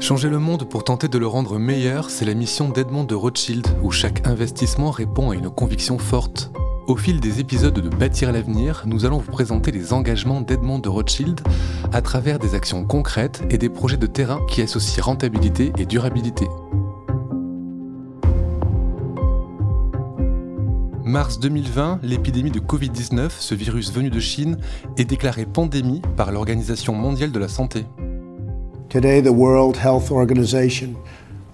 Changer le monde pour tenter de le rendre meilleur, c'est la mission d'Edmond de Rothschild, où chaque investissement répond à une conviction forte. Au fil des épisodes de Bâtir l'avenir, nous allons vous présenter les engagements d'Edmond de Rothschild à travers des actions concrètes et des projets de terrain qui associent rentabilité et durabilité. Mars 2020, l'épidémie de Covid-19, ce virus venu de Chine, est déclarée pandémie par l'Organisation mondiale de la santé. Today, the World Health Organization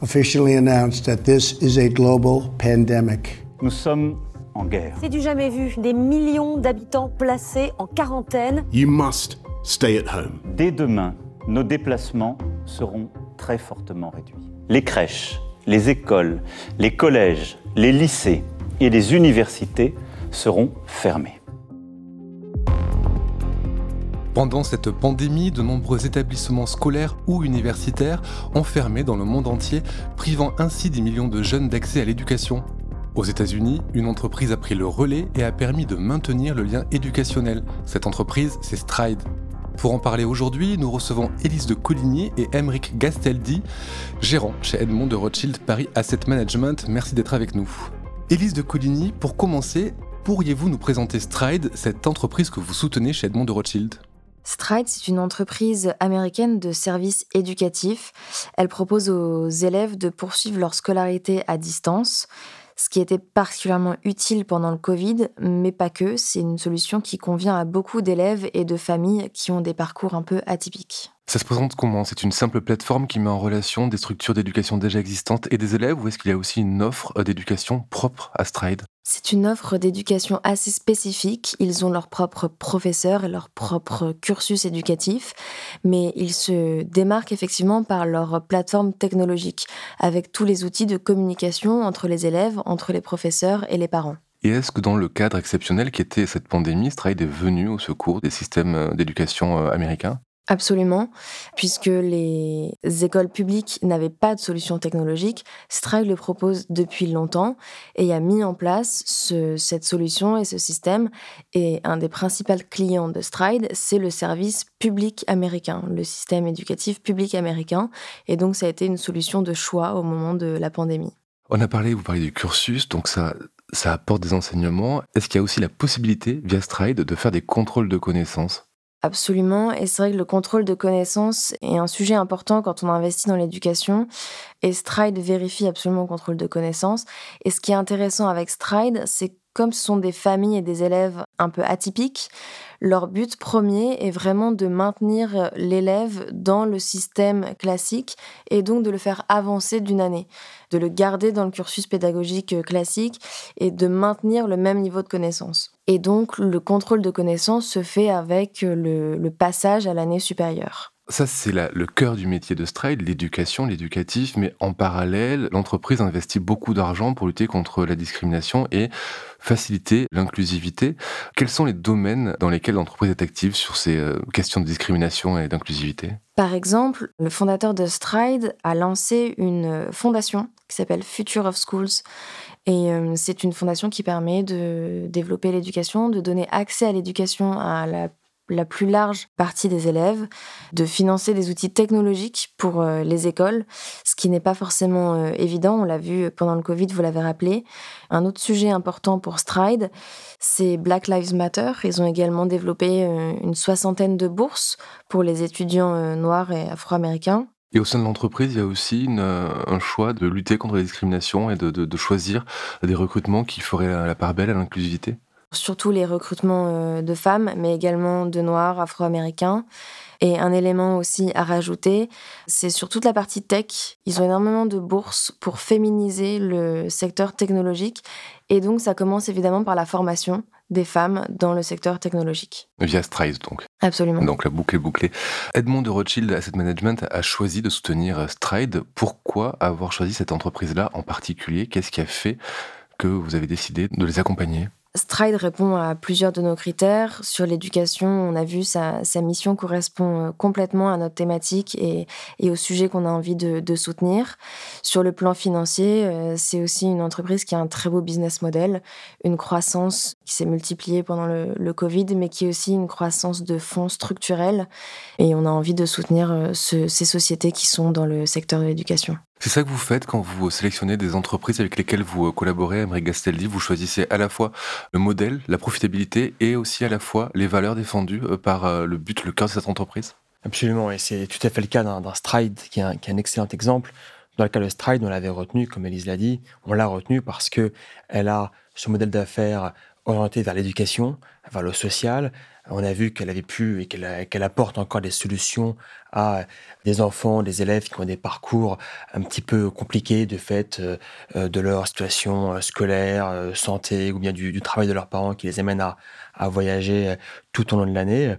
officially announced that this is a global pandemic. Nous sommes en guerre. C'est du jamais vu. Des millions d'habitants placés en quarantaine. You must stay at home. Dès demain, nos déplacements seront très fortement réduits. Les crèches, les écoles, les collèges, les lycées et les universités seront fermés. Pendant cette pandémie, de nombreux établissements scolaires ou universitaires ont fermé dans le monde entier, privant ainsi des millions de jeunes d'accès à l'éducation. Aux États-Unis, une entreprise a pris le relais et a permis de maintenir le lien éducationnel. Cette entreprise, c'est Stride. Pour en parler aujourd'hui, nous recevons Élise de Coligny et Emeric Gasteldi, gérant chez Edmond de Rothschild Paris Asset Management. Merci d'être avec nous. Élise de Coligny, pour commencer, pourriez-vous nous présenter Stride, cette entreprise que vous soutenez chez Edmond de Rothschild? Stride, c'est une entreprise américaine de services éducatifs. Elle propose aux élèves de poursuivre leur scolarité à distance, ce qui était particulièrement utile pendant le Covid, mais pas que. C'est une solution qui convient à beaucoup d'élèves et de familles qui ont des parcours un peu atypiques. Ça se présente comment? C'est une simple plateforme qui met en relation des structures d'éducation déjà existantes et des élèves ou est-ce qu'il y a aussi une offre d'éducation propre à Stride? C'est une offre d'éducation assez spécifique. Ils ont leurs propres professeurs et leur propre cursus éducatif, mais ils se démarquent effectivement par leur plateforme technologique avec tous les outils de communication entre les élèves, entre les professeurs et les parents. Et est-ce que dans le cadre exceptionnel qui était cette pandémie, Stride est venu au secours des systèmes d'éducation américains? Absolument, puisque les écoles publiques n'avaient pas de solution technologique, Stride le propose depuis longtemps et a mis en place cette solution et ce système. Et un des principaux clients de Stride, c'est le service public américain, le système éducatif public américain. Et donc, ça a été une solution de choix au moment de la pandémie. On a parlé, vous parlez du cursus, donc ça, ça apporte des enseignements. Est-ce qu'il y a aussi la possibilité, via Stride, de faire des contrôles de connaissances? Absolument. Et c'est vrai que le contrôle de connaissances est un sujet important quand on investit dans l'éducation. Et Stride vérifie absolument le contrôle de connaissances. Et ce qui est intéressant avec Stride, c'est comme ce sont des familles et des élèves un peu atypiques, leur but premier est vraiment de maintenir l'élève dans le système classique et donc de le faire avancer d'une année, de le garder dans le cursus pédagogique classique et de maintenir le même niveau de connaissance. Et donc le contrôle de connaissance se fait avec le, le passage à l'année supérieure. Ça, c'est le cœur du métier de Stride, l'éducation, l'éducatif, mais en parallèle, l'entreprise investit beaucoup d'argent pour lutter contre la discrimination et faciliter l'inclusivité. Quels sont les domaines dans lesquels l'entreprise est active sur ces euh, questions de discrimination et d'inclusivité? Par exemple, le fondateur de Stride a lancé une fondation qui s'appelle Future of Schools. Et euh, c'est une fondation qui permet de développer l'éducation, de donner accès à l'éducation à la la plus large partie des élèves, de financer des outils technologiques pour euh, les écoles, ce qui n'est pas forcément euh, évident, on l'a vu pendant le Covid, vous l'avez rappelé. Un autre sujet important pour Stride, c'est Black Lives Matter. Ils ont également développé euh, une soixantaine de bourses pour les étudiants noirs et afro-américains. Et au sein de l'entreprise, il y a aussi un choix de lutter contre la discrimination et de, choisir des recrutements qui feraient la part belle à l'inclusivité surtout les recrutements euh, de femmes, mais également de noirs, afro-américains. Et un élément aussi à rajouter, c'est sur toute la partie tech. Ils ont énormément de bourses pour féminiser le secteur technologique. Et donc, ça commence évidemment par la formation des femmes dans le secteur technologique. Via Stride, donc. Absolument. Donc la boucle est bouclée. Edmond de Rothschild Asset Management a choisi de soutenir Stride. Pourquoi avoir choisi cette entreprise-là en particulier? Qu'est-ce qui a fait que vous avez décidé de les accompagner? Stride répond à plusieurs de nos critères. Sur l'éducation, on a vu sa, sa mission correspond euh, complètement à notre thématique et, au sujet qu'on a envie de, soutenir. Sur le plan financier, euh, c'est aussi une entreprise qui a un très beau business model, une croissance qui s'est multipliée pendant le, Covid, mais qui est aussi une croissance de fonds structurels. Et on a envie de soutenir euh, ce, ces sociétés qui sont dans le secteur de l'éducation. C'est ça que vous faites quand vous sélectionnez des entreprises avec lesquelles vous collaborez, Emery Gasteldi. Vous choisissez à la fois le modèle, la profitabilité et aussi à la fois les valeurs défendues euh, par euh, le but, le cœur de cette entreprise? Absolument, et c'est tout à fait le cas d'un Stride qui est, un, qui est, un, excellent exemple. Dans le cas de Stride, on l'avait retenu, comme Elise l'a dit, on l'a retenu parce que elle a ce modèle d'affaires orienté vers l'éducation, vers le social, on a vu qu'elle avait pu et qu'elle apporte encore des solutions à des enfants, des élèves qui ont des parcours un petit peu compliqués de fait euh, de leur situation euh, scolaire, euh, santé ou bien du, travail de leurs parents qui les amène à, à voyager tout au long de l'année.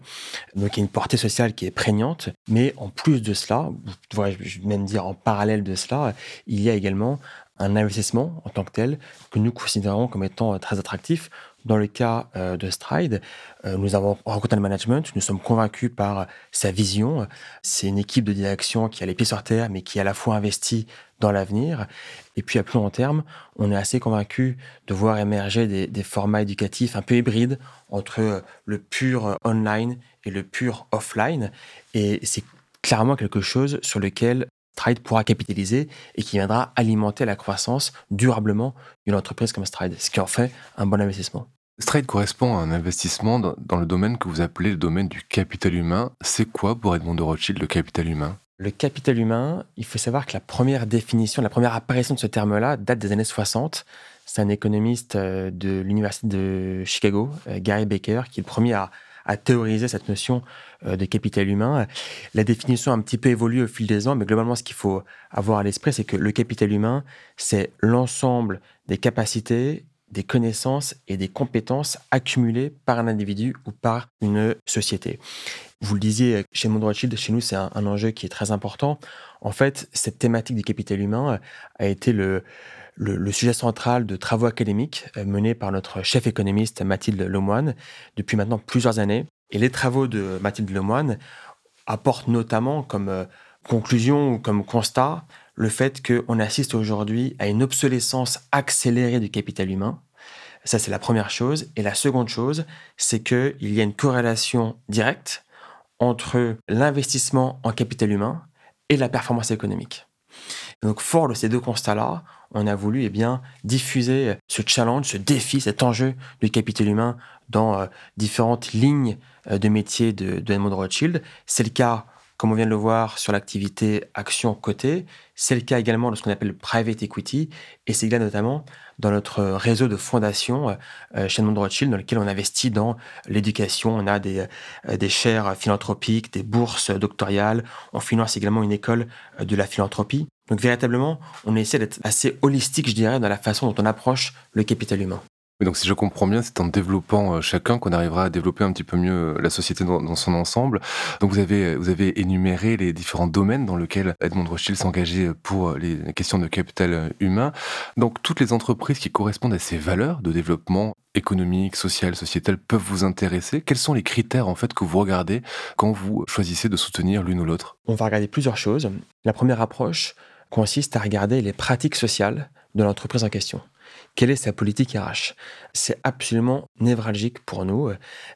Donc il y a une portée sociale qui est prégnante. Mais en plus de cela, je même dire en parallèle de cela, il y a également un investissement en tant que tel que nous considérons comme étant très attractif dans le cas euh, de Stride, euh, nous avons rencontré le management, nous sommes convaincus par sa vision. C'est une équipe de direction qui a les pieds sur terre, mais qui est à la fois investie dans l'avenir. Et puis à plus long terme, on est assez convaincus de voir émerger des, des, formats éducatifs un peu hybrides entre le pur online et le pur offline. Et c'est clairement quelque chose sur lequel Stride pourra capitaliser et qui viendra alimenter la croissance durablement d'une entreprise comme Stride, ce qui en fait un bon investissement. Stride correspond à un investissement dans le domaine que vous appelez le domaine du capital humain. C'est quoi pour Edmond de Rothschild le capital humain? Le capital humain, il faut savoir que la première définition, la première apparition de ce terme-là date des années 60. C'est un économiste euh, de l'Université de Chicago, euh, Gary Baker, qui est le premier à, à théoriser cette notion euh, de capital humain. La définition a un petit peu évolué au fil des ans, mais globalement, ce qu'il faut avoir à l'esprit, c'est que le capital humain, c'est l'ensemble des capacités des connaissances et des compétences accumulées par un individu ou par une société. Vous le disiez, chez Monde Rothschild, chez nous, c'est un, un, enjeu qui est très important. En fait, cette thématique du capital humain a été le, le, sujet central de travaux académiques euh, menés par notre chef économiste Mathilde Lemoine depuis maintenant plusieurs années. Et les travaux de Mathilde Lemoine apportent notamment comme euh, conclusion ou comme constat le fait qu'on assiste aujourd'hui à une obsolescence accélérée du capital humain. Ça, c'est la première chose. Et la seconde chose, c'est qu'il y a une corrélation directe entre l'investissement en capital humain et la performance économique. Donc, fort de ces deux constats-là, on a voulu eh bien, diffuser ce challenge, ce défi, cet enjeu du capital humain dans euh, différentes lignes euh, de métiers de, de Edmond Rothschild. C'est le cas comme on vient de le voir sur l'activité action côté. C'est le cas également de ce qu'on appelle private equity, et c'est le cas notamment dans notre réseau de fondations euh, chez Edmond Rothschild, dans lequel on investit dans l'éducation. On a des, euh, des chaires philanthropiques, des bourses doctorales. On finance également une école euh, de la philanthropie. Donc véritablement, on essaie d'être assez holistique, je dirais, dans la façon dont on approche le capital humain donc si je comprends bien, c'est en développant euh, chacun qu'on arrivera à développer un petit peu mieux euh, la société dans, dans, son ensemble. Donc vous avez, vous avez énuméré les différents domaines dans lesquels Edmond Rothschild s'engageait pour les questions de capital humain. Donc toutes les entreprises qui correspondent à ces valeurs de développement économique, social, sociétal peuvent vous intéresser. Quels sont les critères en fait que vous regardez quand vous choisissez de soutenir l'une ou l'autre? On va regarder plusieurs choses. La première approche consiste à regarder les pratiques sociales de l'entreprise en question. Quelle est sa politique RH C'est absolument névralgique pour nous.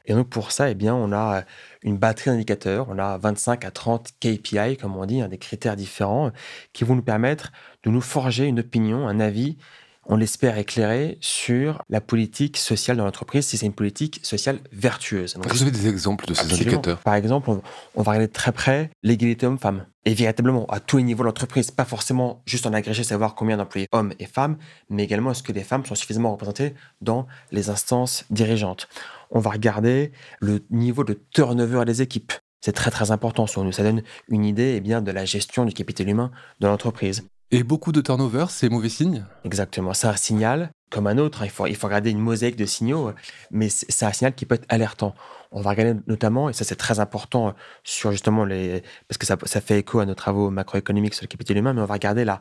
Et donc pour ça, eh on a une batterie d'indicateurs. On a 25 à 30 KPI, comme on dit, hein, des critères différents qui vont nous permettre de nous forger une opinion, un avis on l'espère éclairer sur la politique sociale dans l'entreprise, si c'est une politique sociale vertueuse. Donc, vous avez des exemples de ces absolument. indicateurs? Par exemple, on, on, va regarder très près l'égalité homme-femme. Et véritablement, à tous les niveaux de l'entreprise, pas forcément juste en agrégé savoir combien d'employés hommes et femmes, mais également est-ce que les femmes sont suffisamment représentées dans les instances dirigeantes? On va regarder le niveau de turnover des équipes. C'est très très important sur nous. Ça donne une idée eh bien, de la gestion du capital humain de l'entreprise. Et beaucoup de turnover, c'est mauvais signe Exactement, c'est un signal comme un autre. Il faut, il faut regarder une mosaïque de signaux, mais c'est un signal qui peut être alertant. On va regarder notamment, et ça c'est très important sur justement les... parce que ça, ça fait écho à nos travaux macroéconomiques sur le capital humain, mais on va regarder la,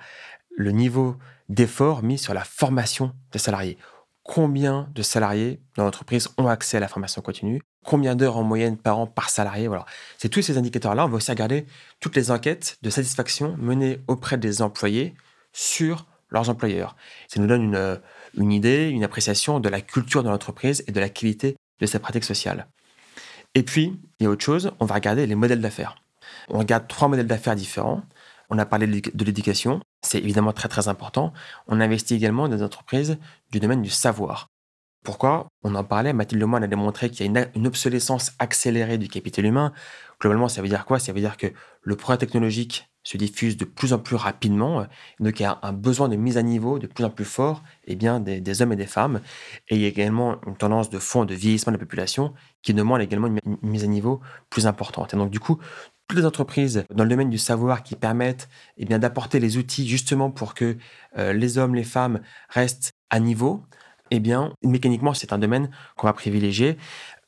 le niveau d'effort mis sur la formation des salariés. Combien de salariés dans l'entreprise ont accès à la formation continue, combien d'heures en moyenne par an par salarié. Voilà. C'est tous ces indicateurs-là. On va aussi regarder toutes les enquêtes de satisfaction menées auprès des employés sur leurs employeurs. Ça nous donne une, une idée, une appréciation de la culture de l'entreprise et de la qualité de sa pratique sociale. Et puis, il y a autre chose, on va regarder les modèles d'affaires. On regarde trois modèles d'affaires différents. On a parlé de l'éducation, c'est évidemment très très important. On investit également dans des entreprises du domaine du savoir. Pourquoi? On en parlait, Mathilde Lemoine a démontré qu'il y a une, obsolescence accélérée du capital humain. Globalement, ça veut dire quoi? Ça veut dire que le progrès technologique se diffuse de plus en plus rapidement, donc il y a un besoin de mise à niveau de plus en plus fort eh bien, des, hommes et des femmes. Et il y a également une tendance de fond de vieillissement de la population qui demande également une, mise à niveau plus importante. Et donc du coup, toutes les entreprises dans le domaine du savoir qui permettent eh bien, d'apporter les outils justement pour que euh, les hommes, les femmes restent à niveau, eh bien, mécaniquement, c'est un domaine qu'on va privilégier.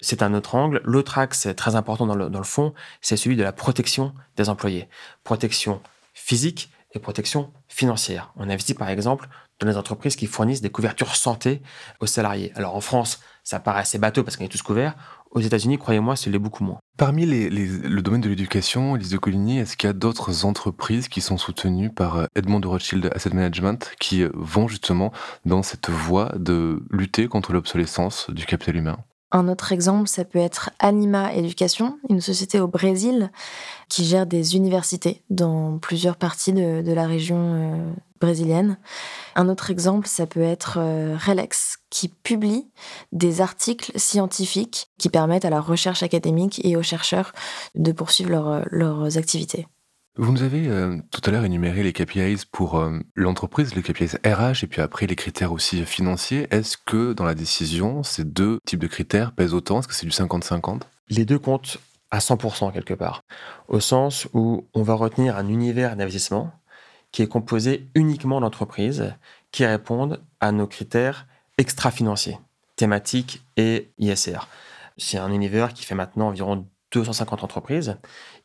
C'est un autre angle. L'autre axe très important dans le, dans le fond, c'est celui de la protection des employés. Protection physique et protection financière. On investit par exemple dans les entreprises qui fournissent des couvertures santé aux salariés. Alors en France, ça paraît assez bateau parce qu'on est tous couverts. Aux États-Unis, croyez-moi, c'est l'est beaucoup moins. Parmi les, le domaine de l'éducation, Elise de Coligny, est-ce qu'il y a d'autres entreprises qui sont soutenues par euh, Edmond de Rothschild Asset Management qui euh, vont justement dans cette voie de lutter contre l'obsolescence du capital humain? Un autre exemple, ça peut être Anima Education, une société au Brésil qui gère des universités dans plusieurs parties de, la région euh, brésilienne. Un autre exemple, ça peut être euh, Relex, qui publie des articles scientifiques qui permettent à la recherche académique et aux chercheurs de poursuivre leurs activités. Vous nous avez euh, tout à l'heure énuméré les KPIs pour euh, l'entreprise, les KPIs RH et puis après les critères aussi financiers. Est-ce que dans la décision, ces deux types de critères pèsent autant? Est-ce que c'est du 50-50 Les deux comptent à 100% quelque part, au sens où on va retenir un univers d'investissement qui est composé uniquement d'entreprises qui répondent à nos critères extra-financiers, thématiques et ISR. C'est un univers qui fait maintenant environ 250 entreprises.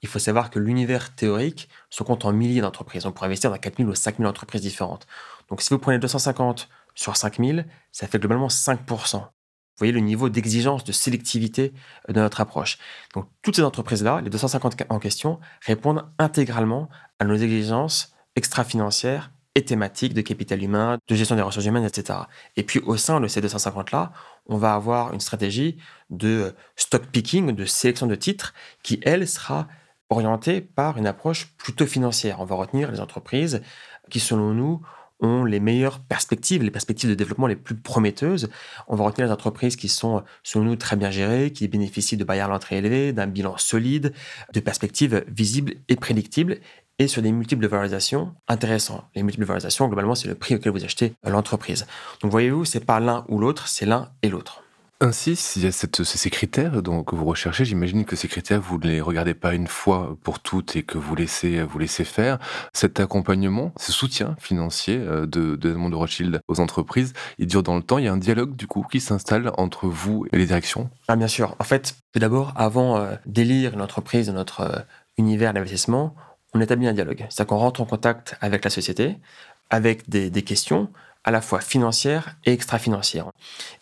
Il faut savoir que l'univers théorique se compte en milliers d'entreprises. On pourrait investir dans 4000 ou 5000 entreprises différentes. Donc si vous prenez 250 sur 5000, ça fait globalement 5%. Vous voyez le niveau d'exigence, de sélectivité de notre approche. Donc toutes ces entreprises-là, les 250 en question, répondent intégralement à nos exigences extra-financières et thématiques de capital humain, de gestion des ressources humaines, etc. Et puis au sein de ces 250-là, on va avoir une stratégie de stock picking, de sélection de titres, qui, elle, sera orientée par une approche plutôt financière. On va retenir les entreprises qui, selon nous, ont les meilleures perspectives, les perspectives de développement les plus prometteuses. On va retenir les entreprises qui sont, selon nous, très bien gérées, qui bénéficient de barrières à l'entrée élevées, d'un bilan solide, de perspectives visibles et prédictibles, et sur des multiples de valorisation intéressants. Les multiples de valorisation, globalement, c'est le prix auquel vous achetez l'entreprise. Donc voyez-vous, c'est pas l'un ou l'autre, c'est l'un et l'autre. Ainsi, s'il y a ces critères donc, que vous recherchez, j'imagine que ces critères, vous ne les regardez pas une fois pour toutes et que vous laissez, vous laissez faire. Cet accompagnement, ce soutien financier euh, de, de de Rothschild aux entreprises, il dure dans le temps. Il y a un dialogue, du coup, qui s'installe entre vous et les directions? Ah, Bien sûr. En fait, tout d'abord, avant euh, d'élire une entreprise notre euh, univers d'investissement, on établit un dialogue. C'est-à-dire qu'on rentre en contact avec la société, avec des, questions à la fois financières et extra-financières.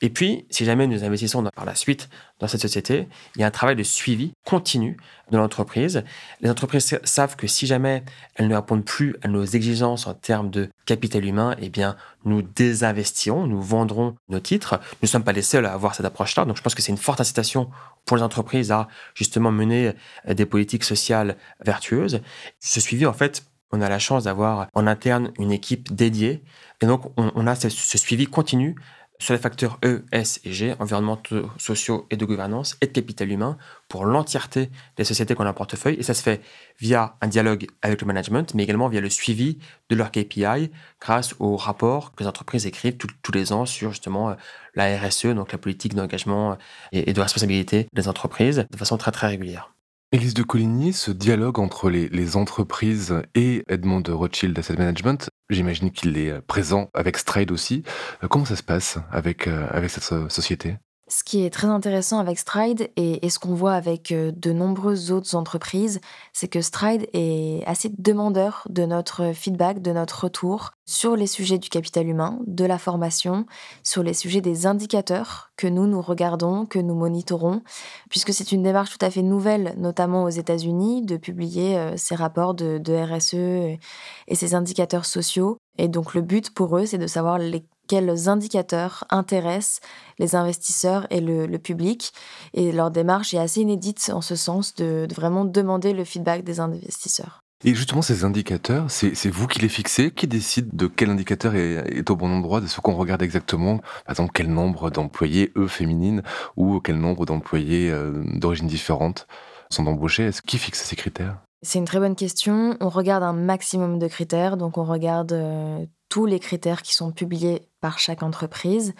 Et puis, si jamais nous investissons par la suite dans cette société, il y a un travail de suivi continu de l'entreprise. Les entreprises savent que si jamais elles ne répondent plus à nos exigences en termes de capital humain, eh bien, nous désinvestirons, nous vendrons nos titres. Nous ne sommes pas les seuls à avoir cette approche-là. Donc, je pense que c'est une forte incitation pour les entreprises à justement mener euh, des politiques sociales vertueuses. Ce suivi, en fait, on a la chance d'avoir en interne une équipe dédiée. Et donc, on, a ce, suivi continu sur les facteurs E, S et G, environnementaux, sociaux et de gouvernance et de capital humain pour l'entièreté des sociétés qu'on a en portefeuille. Et ça se fait via un dialogue avec le management, mais également via le suivi de leur KPI grâce aux rapports que les entreprises écrivent tous les ans sur justement la RSE, donc la politique d'engagement et de responsabilité des entreprises, de façon très très régulière. Élise de Coligny, ce dialogue entre les, entreprises et Edmond Rothschild Asset Management, j'imagine qu'il est présent avec Stride aussi. Euh, comment ça se passe avec, euh, avec cette société? Ce qui est très intéressant avec Stride et, ce qu'on voit avec euh, de nombreuses autres entreprises, c'est que Stride est assez demandeur de notre feedback, de notre retour sur les sujets du capital humain, de la formation, sur les sujets des indicateurs que nous, nous regardons, que nous monitorons, puisque c'est une démarche tout à fait nouvelle, notamment aux États-Unis, de publier euh, ces rapports de, de RSE et ces indicateurs sociaux. Et donc le but pour eux, c'est de savoir les quels indicateurs intéressent les investisseurs et le, public. Et leur démarche est assez inédite en ce sens de, vraiment demander le feedback des investisseurs. Et justement, ces indicateurs, c'est vous qui les fixez Qui décide de quel indicateur est, au bon endroit, de ce qu'on regarde exactement Par exemple, quel nombre d'employés, eux, féminines, ou quel nombre d'employés euh, d'origine différente sont embauchés? Est-ce qui fixe ces critères? C'est une très bonne question. On regarde un maximum de critères, donc on regarde euh, tous les critères qui sont publiés par chaque entreprise.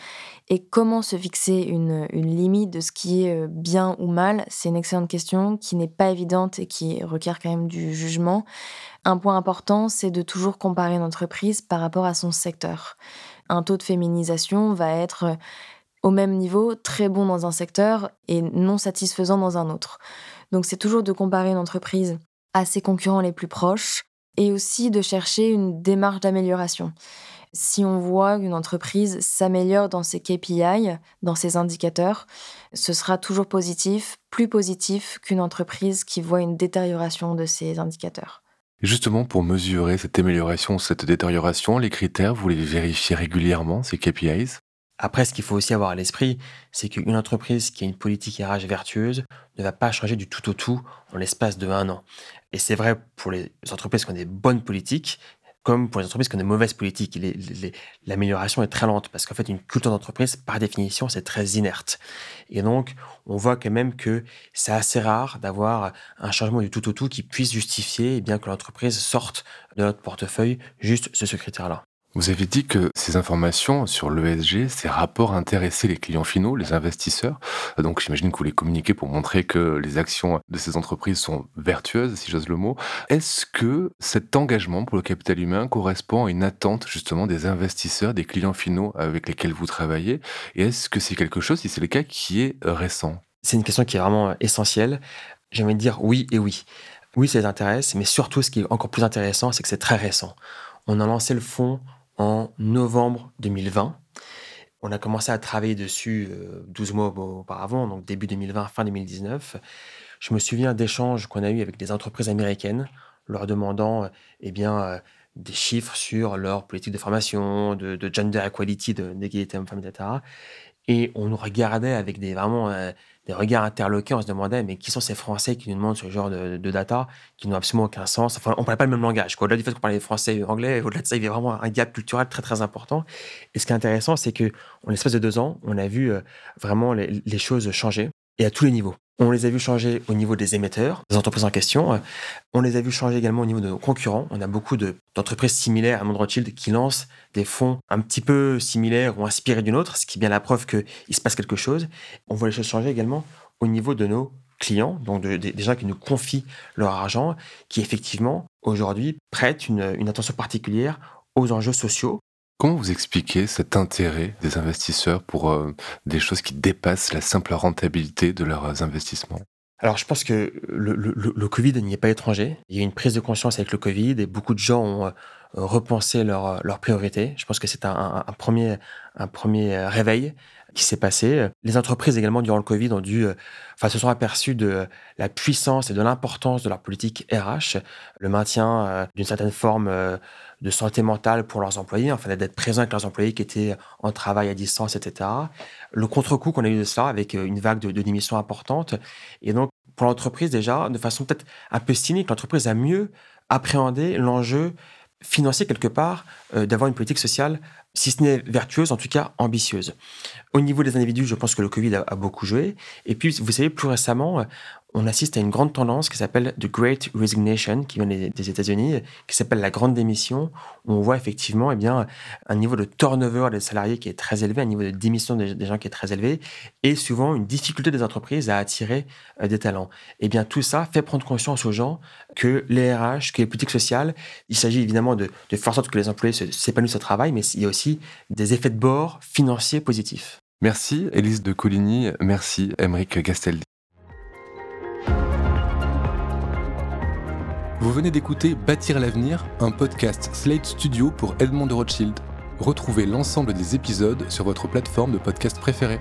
Et comment se fixer une, limite de ce qui est euh, bien ou mal, c'est une excellente question qui n'est pas évidente et qui requiert quand même du jugement. Un point important, c'est de toujours comparer une entreprise par rapport à son secteur. Un taux de féminisation va être euh, au même niveau, très bon dans un secteur et non satisfaisant dans un autre. Donc c'est toujours de comparer une entreprise à ses concurrents les plus proches et aussi de chercher une démarche d'amélioration. Si on voit qu'une entreprise s'améliore dans ses KPI, dans ses indicateurs, ce sera toujours positif, plus positif qu'une entreprise qui voit une détérioration de ses indicateurs. Justement, pour mesurer cette amélioration, cette détérioration, les critères, vous les vérifiez régulièrement, ces KPIs après, ce qu'il faut aussi avoir à l'esprit, c'est qu'une entreprise qui a une politique RH vertueuse ne va pas changer du tout au tout en l'espace de un an. Et c'est vrai pour les entreprises qui ont des bonnes politiques, comme pour les entreprises qui ont des mauvaises politiques. L'amélioration est très lente parce qu'en fait, une culture d'entreprise, par définition, c'est très inerte. Et donc, on voit quand même que c'est assez rare d'avoir un changement du tout au tout qui puisse justifier eh bien que l'entreprise sorte de notre portefeuille juste ce critère-là. Vous avez dit que ces informations sur l'ESG, ces rapports intéressaient les clients finaux, les investisseurs. Donc j'imagine que vous les communiquez pour montrer que les actions de ces entreprises sont vertueuses, si j'ose le mot. Est-ce que cet engagement pour le capital humain correspond à une attente justement des investisseurs, des clients finaux avec lesquels vous travaillez? Et est-ce que c'est quelque chose, si c'est le cas, qui est récent? C'est une question qui est vraiment essentielle. J'aimerais dire oui et oui. Oui, ça les intéresse, mais surtout ce qui est encore plus intéressant, c'est que c'est très récent. On a lancé le fonds en novembre 2020. On a commencé à travailler dessus 12 euh, mois auparavant, donc début 2020, fin 2019. Je me souviens d'échanges qu'on a eus avec des entreprises américaines, leur demandant eh bien, euh, des chiffres sur leur politique de formation, de, gender equality, d'égalité hommes-femmes, etc. Et on nous regardait avec des, vraiment euh, des regards interloqués. On se demandait, mais qui sont ces Français qui nous demandent ce genre de, data qui n'ont absolument aucun sens? Enfin, on ne parlait pas le même langage. Au-delà du fait qu'on parlait français et anglais, au-delà de ça, il y avait vraiment un gap culturel très, très important. Et ce qui est intéressant, c'est qu'en l'espace de deux ans, on a vu euh, vraiment les choses changer et à tous les niveaux. On les a vus changer au niveau des émetteurs, des entreprises en question. On les a vus changer également au niveau de nos concurrents. On a beaucoup d'entreprises similaires à Mondrochild qui lancent des fonds un petit peu similaires ou inspirés d'une autre, ce qui est bien la preuve qu'il se passe quelque chose. On voit les choses changer également au niveau de nos clients, donc des gens qui nous confient leur argent, qui effectivement aujourd'hui prêtent une attention particulière aux enjeux sociaux Comment vous expliquez cet intérêt des investisseurs pour euh, des choses qui dépassent la simple rentabilité de leurs investissements? Alors, je pense que le, Covid n'y est pas étranger. Il y a eu une prise de conscience avec le Covid et beaucoup de gens ont euh, repensé leurs priorités. Je pense que c'est un, premier, un premier réveil qui s'est passé. Les entreprises également durant le Covid ont dû, euh, enfin, se sont aperçues de la puissance et de l'importance de leur politique RH, le maintien d'une certaine forme de santé mentale pour leurs employés, enfin d'être présents avec leurs employés qui étaient en travail à distance, etc. Le contre-coup qu'on a eu de cela avec une vague de, démissions importante. Et donc, pour l'entreprise déjà, de façon peut-être un peu cynique, l'entreprise a mieux appréhendé l'enjeu financier quelque part d'avoir une politique sociale si ce n'est vertueuse, en tout cas ambitieuse. Au niveau des individus, je pense que le Covid a, beaucoup joué. Et puis, vous savez, plus récemment, on assiste à une grande tendance qui s'appelle The Great Resignation, qui vient des États-Unis, qui s'appelle la grande démission, où on voit effectivement eh bien, un niveau de turnover des salariés qui est très élevé, un niveau de démission des, gens qui est très élevé, et souvent une difficulté des entreprises à attirer euh, des talents. Eh bien, tout ça fait prendre conscience aux gens que les RH, que les politiques sociales, il s'agit évidemment de, de faire en sorte que les employés s'épanouissent au travail, mais il y a aussi des effets de bord financiers positifs. Merci Élise de Coligny, merci Émeric Gasteldi. Vous venez d'écouter Bâtir l'avenir, un podcast Slate Studio pour Edmond de Rothschild. Retrouvez l'ensemble des épisodes sur votre plateforme de podcast préférée.